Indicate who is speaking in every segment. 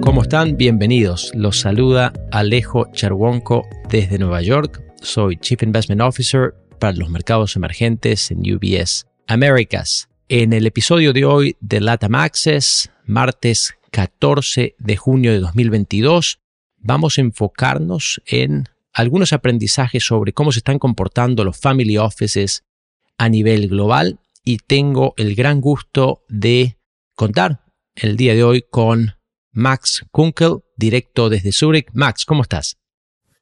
Speaker 1: ¿Cómo están? Bienvenidos. Los saluda Alejo Cherwonko desde Nueva York. Soy Chief Investment Officer para los mercados emergentes en UBS Americas. En el episodio de hoy de LATAM Access, martes 14 de junio de 2022, vamos a enfocarnos en algunos aprendizajes sobre cómo se están comportando los family offices a nivel global y tengo el gran gusto de contar el día de hoy con Max Kunkel, directo desde Zurich. Max, ¿cómo estás?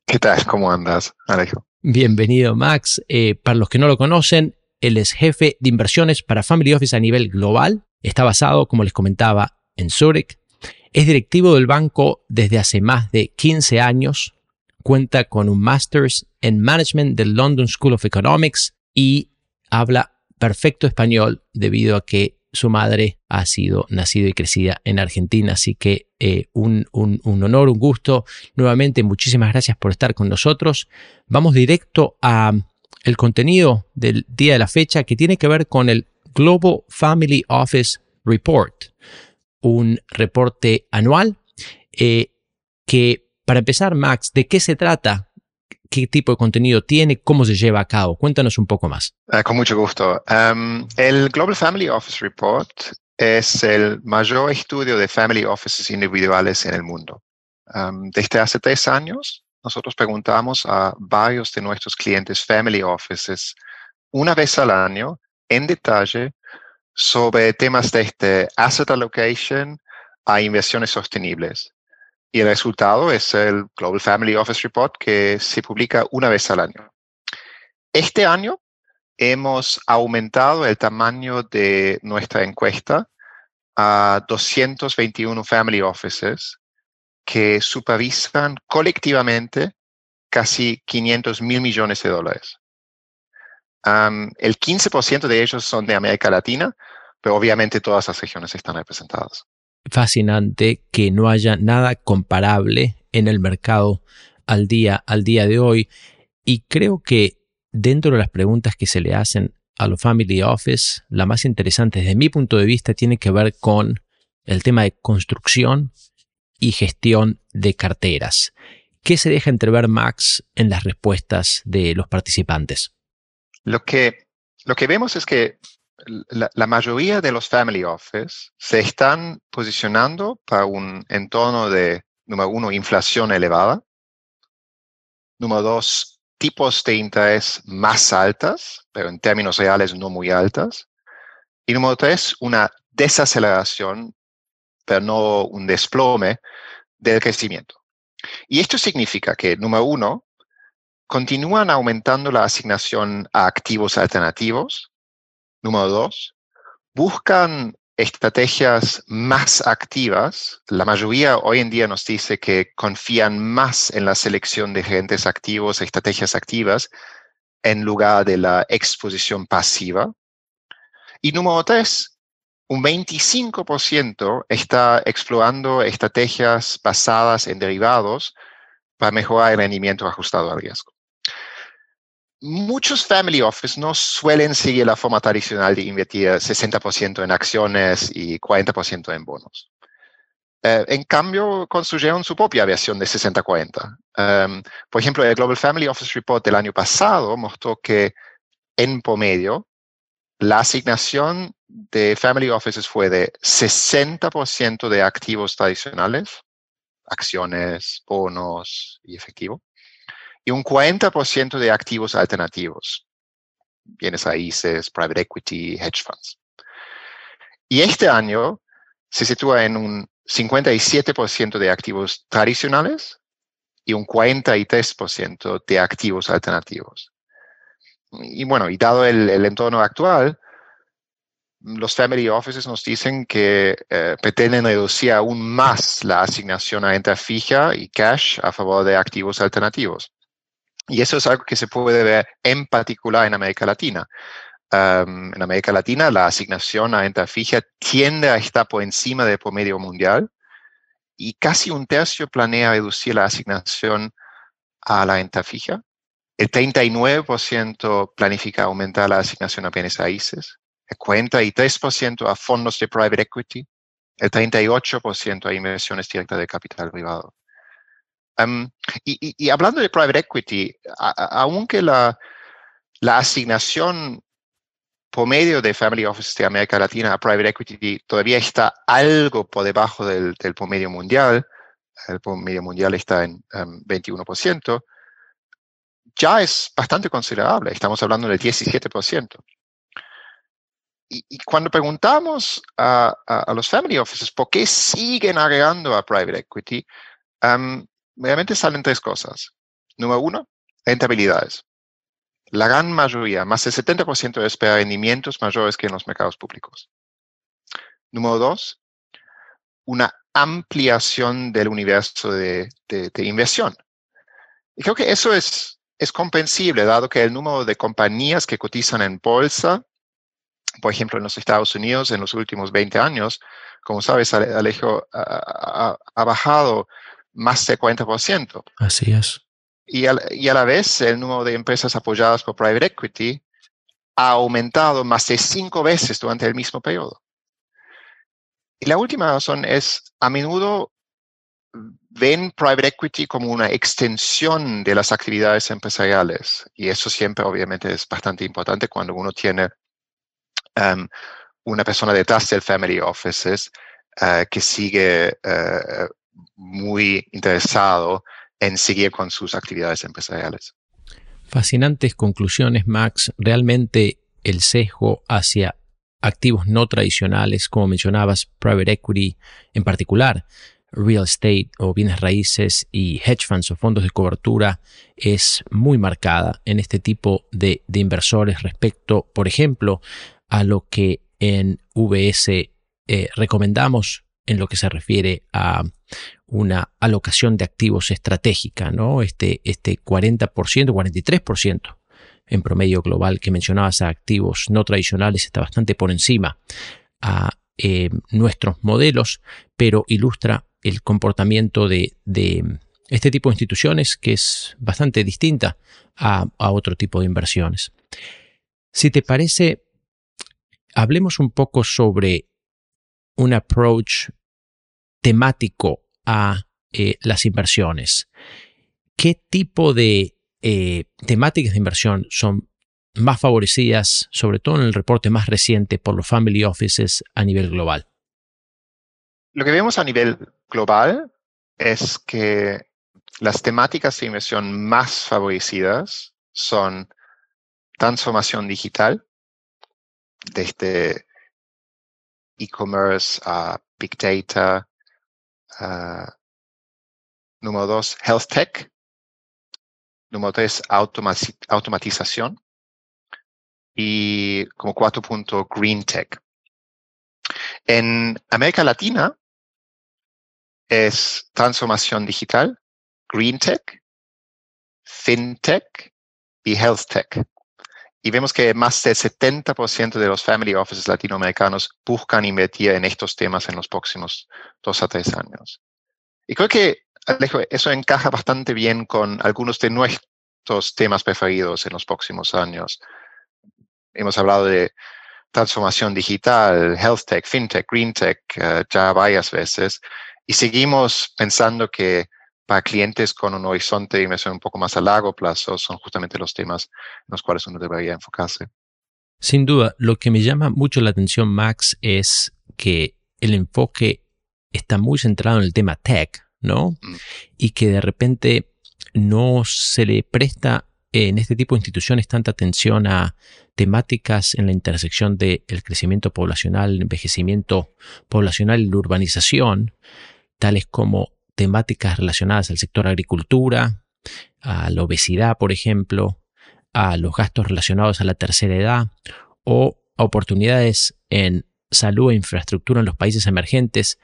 Speaker 2: ¿Qué tal? ¿Cómo andas, Alejo?
Speaker 1: Bienvenido, Max. Eh, para los que no lo conocen, él es jefe de inversiones para Family Office a nivel global. Está basado, como les comentaba, en Zurich. Es directivo del banco desde hace más de 15 años. Cuenta con un Masters en Management del London School of Economics y habla perfecto español debido a que su madre ha sido nacida y crecida en Argentina, así que eh, un, honor, un gusto. Nuevamente, muchísimas gracias por estar con nosotros. Vamos directo a el contenido del día de la fecha que tiene que ver con el Global Family Office Report, un reporte anual eh, que, para empezar, Max, ¿de qué se trata? qué tipo de contenido tiene, cómo se lleva a cabo. Cuéntanos un poco más.
Speaker 2: Ah, con mucho gusto. Um, el Global Family Office Report es el mayor estudio de family offices individuales en el mundo. Um, desde hace tres años, nosotros preguntamos a varios de nuestros clientes family offices una vez al año en detalle sobre temas de este asset allocation a inversiones sostenibles. Y el resultado es el Global Family Office Report que se publica una vez al año. Este año hemos aumentado el tamaño de nuestra encuesta a 221 family offices que supervisan colectivamente casi 500 mil millones de dólares. El 15% de ellos son de América Latina, pero obviamente todas las regiones están representadas
Speaker 1: fascinante que no haya nada comparable en el mercado al día, al día de hoy. Y creo que dentro de las preguntas que se le hacen a los Family Office, la más interesante desde mi punto de vista tiene que ver con el tema de construcción y gestión de carteras. ¿Qué se deja entrever, Max, en las respuestas de los participantes?
Speaker 2: Lo que, lo que vemos es que la, mayoría de los family office se están posicionando para un entorno de, número uno, inflación elevada. Número dos, tipos de interés más altas, pero en términos reales no muy altas. Y número tres, una desaceleración, pero no un desplome del crecimiento. Y esto significa que, número uno, continúan aumentando la asignación a activos alternativos, Número dos, buscan estrategias más activas. La mayoría hoy en día nos dice que confían más en la selección de gerentes activos, estrategias activas, en lugar de la exposición pasiva. Y número tres, un 25% está explorando estrategias basadas en derivados para mejorar el rendimiento ajustado al riesgo muchos family office no suelen seguir la forma tradicional de invertir 60% en acciones y 40% en bonos. Eh, en cambio, construyeron su propia versión de 60-40. Em, por ejemplo, el Global Family Office Report del año pasado mostró que en promedio la asignación de family offices fue de 60% de activos tradicionales, acciones, bonos y efectivo, y un 40% de activos alternativos, bienes raíces, private equity, hedge funds. Y este año se sitúa en un 57% de activos tradicionales y un 43% de activos alternativos. Y bueno, y dado el, entorno actual, los family offices nos dicen que eh, pretenden reducir aún más la asignación a renta fija y cash a favor de activos alternativos. Y eso es algo que se puede ver en particular en América Latina. en América Latina, la asignación a renta fija tiende a estar por encima del promedio mundial y casi un tercio planea reducir la asignación a la renta fija, el 39% planifica aumentar la asignación a bienes raíces, el 43% a fondos de private equity, el 38% a inversiones directas de capital privado. Y, hablando de private equity, aunque la, la asignación por medio de Family Office de América Latina a Private Equity todavía está algo por debajo del, del promedio mundial. El promedio mundial está en 21%. Em, ya es bastante considerable. Estamos hablando del 17%. Y, y cuando preguntamos a, a, los family offices por qué siguen agregando a private equity, um, realmente salen tres cosas. Número uno, rentabilidades la gran mayoría, más del 70% espera rendimientos mayores que en los mercados públicos. Número dos, una ampliación del universo de, inversión. Y creo que eso es, es comprensible, dado que el número de compañías que cotizan en bolsa, por ejemplo, en los Estados Unidos en los últimos 20 años, como sabes, Alejo, ha, ha bajado más del 40%.
Speaker 1: Así es
Speaker 2: y a, la vez el número de empresas apoyadas por private equity ha aumentado más de cinco veces durante el mismo periodo. Y la última razón es, a menudo ven private equity como una extensión de las actividades empresariales. Y eso siempre obviamente es bastante importante cuando uno tiene um, una persona detrás del family offices uh, que sigue uh, muy interesado en seguir con sus actividades empresariales.
Speaker 1: Fascinantes conclusiones, Max. Realmente el sesgo hacia activos no tradicionales, como mencionabas, private equity en particular, real estate o bienes raíces y hedge funds o fondos de cobertura es muy marcada en este tipo de, inversores respecto, por ejemplo, a lo que en VS eh, recomendamos en lo que se refiere a una alocación de activos estratégica, ¿no? Este, este 40%, 43% en promedio global que mencionabas a activos no tradicionales está bastante por encima a eh, nuestros modelos, pero ilustra el comportamiento de, este tipo de instituciones que es bastante distinta a, a otro tipo de inversiones. Si te parece, hablemos un poco sobre un approach temático a eh, las inversiones. ¿Qué tipo de eh, temáticas de inversión son más favorecidas, sobre todo en el reporte más reciente por los family offices a nivel global?
Speaker 2: Lo que vemos a nivel global es que las temáticas de inversión más favorecidas son transformación digital, desde e-commerce a big data, Uh, número dos, health tech. Número tres, automatización. Y como cuatro punto, green tech. En América Latina es transformación digital, green tech, fintech y health tech. Y vemos que más del 70% de los family offices latinoamericanos buscan invertir en estos temas en los próximos dos a tres años. Y creo que, Alejo, eso encaja bastante bien con algunos de nuestros temas preferidos en los próximos años. Hemos hablado de transformación digital, health tech, fintech, green tech, eh, ya varias veces. Y seguimos pensando que para clientes con un horizonte de inversión un poco más a largo plazo son justamente los temas en los cuales uno debería enfocarse.
Speaker 1: Sin duda, lo que me llama mucho la atención, Max, es que el enfoque está muy centrado en el tema tech, ¿no? Mm. Y que de repente no se le presta en este tipo de instituciones tanta atención a temáticas en la intersección del crecimiento poblacional, el envejecimiento poblacional y la urbanización, tales como temáticas relacionadas al sector agricultura, a la obesidad, por ejemplo, a los gastos relacionados a la tercera edad o a oportunidades en salud e infraestructura en los países emergentes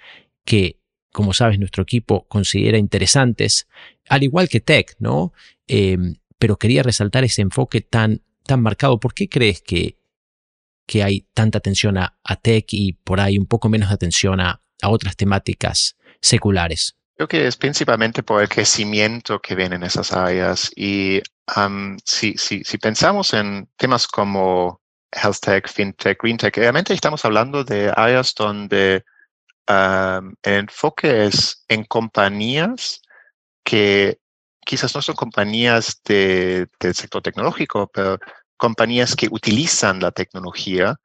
Speaker 1: que, como sabes, nuestro equipo considera interesantes, al igual que tech, ¿no? Em, pero quería resaltar ese enfoque tan, tan marcado. ¿Por qué crees que, que hay tanta atención a, tech y por ahí un poco menos de atención a, a otras temáticas seculares?
Speaker 2: Creo que es principalmente por el crecimiento que ven en esas áreas. Y si, si, si, pensamos en temas como health tech, fintech, green tech, realmente estamos hablando de áreas donde el enfoque es en compañías que quizás no son compañías de, del sector tecnológico, pero compañías que utilizan la tecnología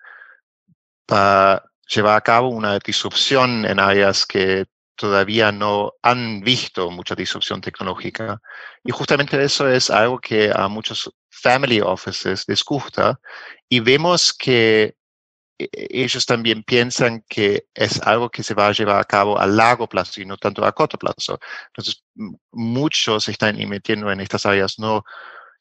Speaker 2: para llevar a cabo una disrupción en áreas que todavía no han visto mucha disrupción tecnológica. Y justamente eso es algo que a muchos family offices les gusta y vemos que e, ellos también piensan que es algo que se va a llevar a cabo a largo plazo y no tanto a corto plazo. Entonces, muchos están metiendo en estas áreas no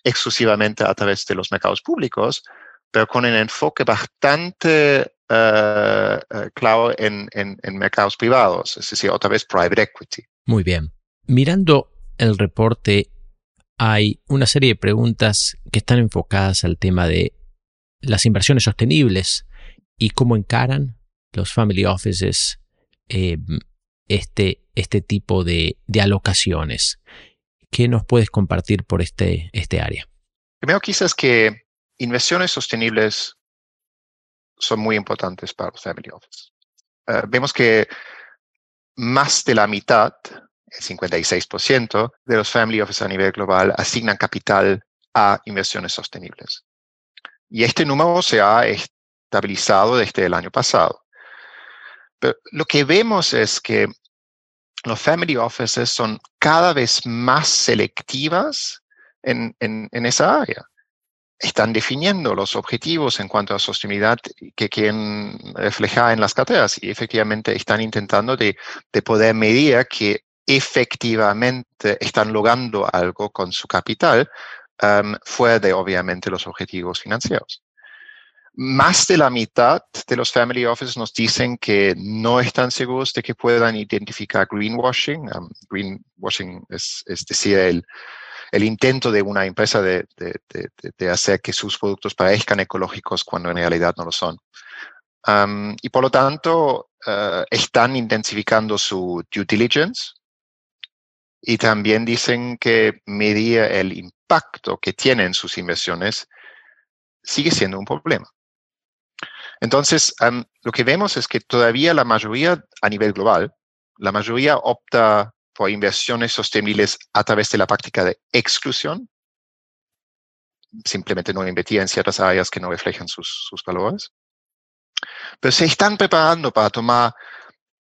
Speaker 2: exclusivamente a través de los mercados públicos, pero con el enfoque bastante uh, claro en, en, en, mercados privados, es decir, otra vez private equity.
Speaker 1: Muy bien. Mirando el reporte, hay una serie de preguntas que están enfocadas al tema de las inversiones sostenibles y cómo encaran los family offices eh, este, este tipo de, de, alocaciones. ¿Qué nos puedes compartir por este, este área?
Speaker 2: Primero, quizás que inversiones sostenibles son muy importantes para los family office. Uh, vemos que más de la mitad, el 56% de los family office a nivel global asignan capital a inversiones sostenibles. Y este número se ha estabilizado desde el año pasado. Pero lo que vemos es que los family offices son cada vez más selectivas en, en, en esa área están definiendo los objetivos en cuanto a sostenibilidad que quieren reflejar en las carteras y efectivamente están intentando de, de poder medir que efectivamente están logrando algo con su capital um, fuera de obviamente los objetivos financieros. Más de la mitad de los family offices nos dicen que no están seguros de que puedan identificar greenwashing. Um, greenwashing es decir, el, el intento de una empresa de, hacer que sus productos parezcan ecológicos cuando en realidad no lo son. y por lo tanto, eh, están intensificando su due diligence y también dicen que medir el impacto que tienen sus inversiones sigue siendo un problema. Entonces, lo que vemos es que todavía la mayoría a nivel global, la mayoría opta por inversiones sostenibles a través de la práctica de exclusión. Simplemente no invertir en ciertas áreas que no reflejan sus, valores. Pero se están preparando para tomar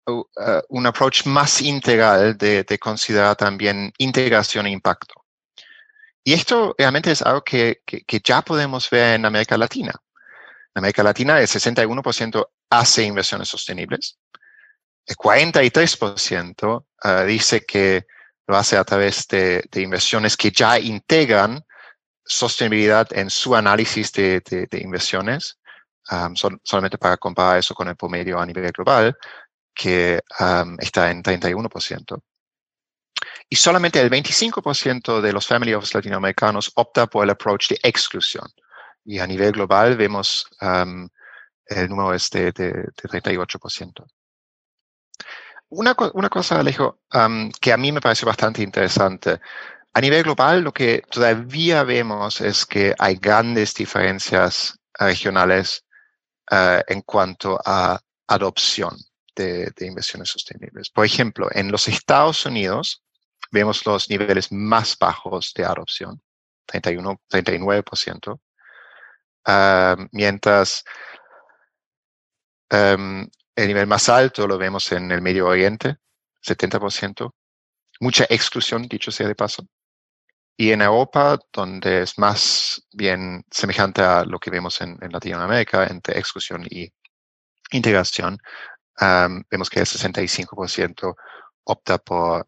Speaker 2: uh, uh, un approach más integral de, considerar también integración e impacto. Y esto realmente es algo que, que ya podemos ver en América Latina. En América Latina el 61% hace inversiones sostenibles, el 43% uh, dice que lo hace a través de, inversiones que ya integran sostenibilidad en su análisis de, inversiones, um, sol, solamente para comparar eso con el promedio a nivel global, que um, está en 31%. Y solamente el 25% de los family office latinoamericanos opta por el approach de exclusión. Y a nivel global vemos um, el número es de 38%. Una, una cosa, Alejo, que a mí me parece bastante interesante. A nivel global, lo que todavía vemos es que hay grandes diferencias regionales uh, en cuanto a adopción de, de, inversiones sostenibles. Por ejemplo, en los Estados Unidos vemos los niveles más bajos de adopción, 31, 39%, uh, mientras um, el nivel más alto lo vemos en el Medio Oriente, 70%. Mucha exclusión, dicho sea de paso. Y en Europa, donde es más bien semejante a lo que vemos en, Latinoamérica, entre exclusión y integración, vemos que el 65% opta por,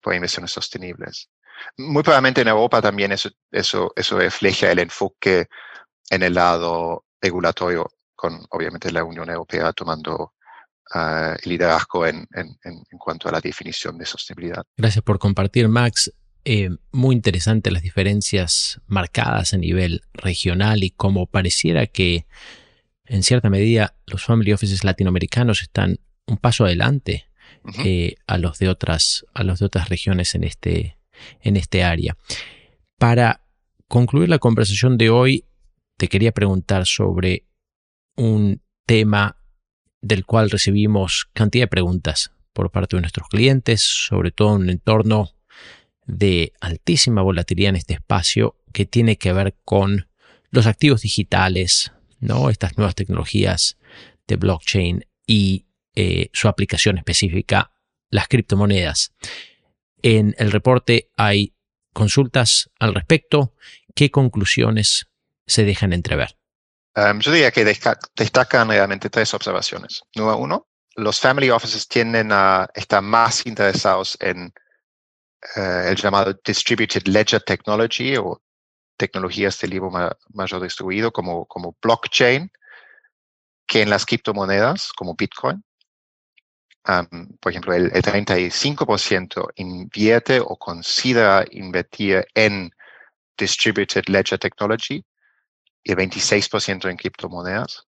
Speaker 2: por inversiones sostenibles. Muy probablemente en Europa también eso, eso, eso refleja el enfoque en el lado regulatorio con obviamente la Unión Europea tomando uh, el liderazgo en, en, en, cuanto a la definición de sostenibilidad.
Speaker 1: Gracias por compartir, Max. Eh, muy interesante las diferencias marcadas a nivel regional y cómo pareciera que en cierta medida los family offices latinoamericanos están un paso adelante eh, a, los de otras, a los de otras regiones en este, en este área. Para concluir la conversación de hoy, te quería preguntar sobre un tema del cual recibimos cantidad de preguntas por parte de nuestros clientes, sobre todo en un entorno de altísima volatilidad en este espacio que tiene que ver con los activos digitales, ¿no? Estas nuevas tecnologías de blockchain y eh, su aplicación específica, las criptomonedas. En el reporte hay consultas al respecto. ¿Qué conclusiones se dejan entrever?
Speaker 2: Um, yo diría que destacan realmente tres observaciones. Número uno, los family offices tienden a estar más interesados en eh, el llamado Distributed Ledger Technology o tecnologías de libro mayor distribuido como, blockchain que en las criptomonedas como Bitcoin. por ejemplo, el 35% invierte o considera invertir en Distributed Ledger Technology y el 26% en criptomonedas.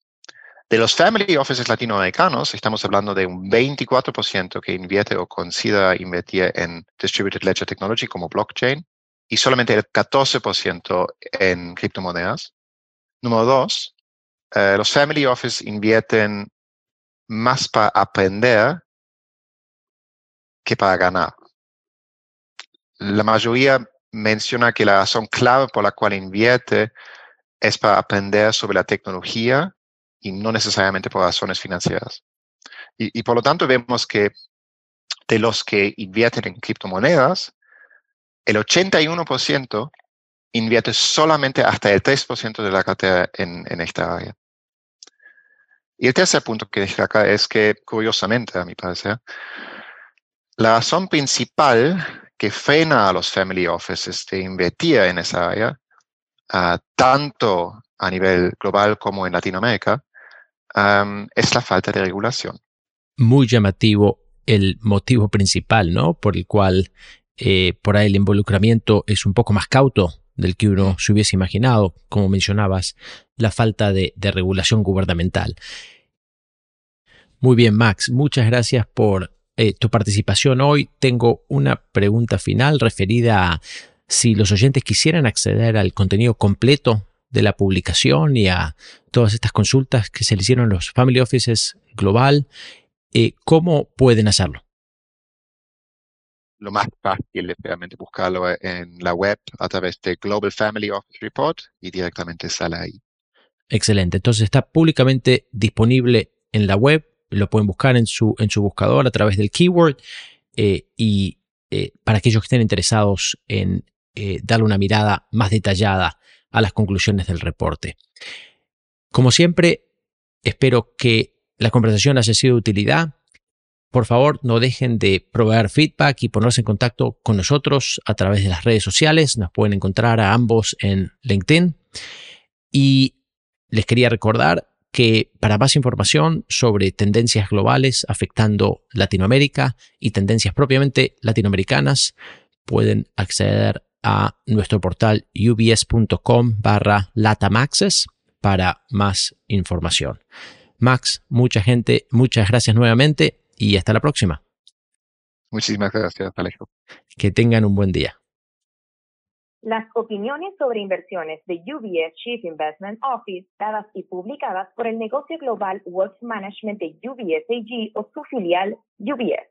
Speaker 2: De los family offices latinoamericanos, estamos hablando de un 24% que invierte o considera invertir en Distributed Ledger Technology como blockchain y solamente el 14% en criptomonedas. Número dos, eh, los family office invierten más para aprender que para ganar. La mayoría menciona que la razón clave por la cual invierte es para aprender sobre la tecnología y no necesariamente por razones financieras. Y, por lo tanto vemos que de los que invierten en criptomonedas, el 81% invierte solamente hasta el 3% de la cartera en, en, esta área. Y el tercer punto que acá es que, curiosamente, a mi parecer, la razón principal que frena a los family offices de invertir en esa área, tanto a nivel global como en Latinoamérica, es la falta de regulación.
Speaker 1: Muy llamativo el motivo principal, ¿no? Por el cual eh, por ahí el involucramiento es un poco más cauto del que uno se hubiese imaginado, como mencionabas, la falta de, regulación gubernamental. Muy bien, Max, muchas gracias por eh, tu participación hoy. Tengo una pregunta final referida a si los oyentes quisieran acceder al contenido completo de la publicación y a todas estas consultas que se le hicieron los Family Offices Global, eh, ¿cómo pueden hacerlo?
Speaker 2: Lo más fácil es realmente buscarlo en la web a través de Global Family Office Report y directamente sale ahí.
Speaker 1: Excelente. Entonces está públicamente disponible en la web. Lo pueden buscar en su, en su buscador a través del keyword. Eh, y eh, para aquellos que estén interesados en darle una mirada más detallada a las conclusiones del reporte. Como siempre, espero que la conversación haya sido de utilidad. Por favor, no dejen de proveer feedback y ponerse en contacto con nosotros a través de las redes sociales. Nos pueden encontrar a ambos en LinkedIn. Y les quería recordar que para más información sobre tendencias globales afectando Latinoamérica y tendencias propiamente latinoamericanas, pueden acceder a nuestro portal ubs.com barra latamaxes para más información. Max, mucha gente, muchas gracias nuevamente y hasta la próxima.
Speaker 2: Muchísimas gracias, Alejo.
Speaker 1: Que tengan un buen día.
Speaker 3: Las opiniones sobre inversiones de UBS Chief Investment Office, dadas y publicadas por el negocio global Wealth Management de UBS AG o su filial UBS.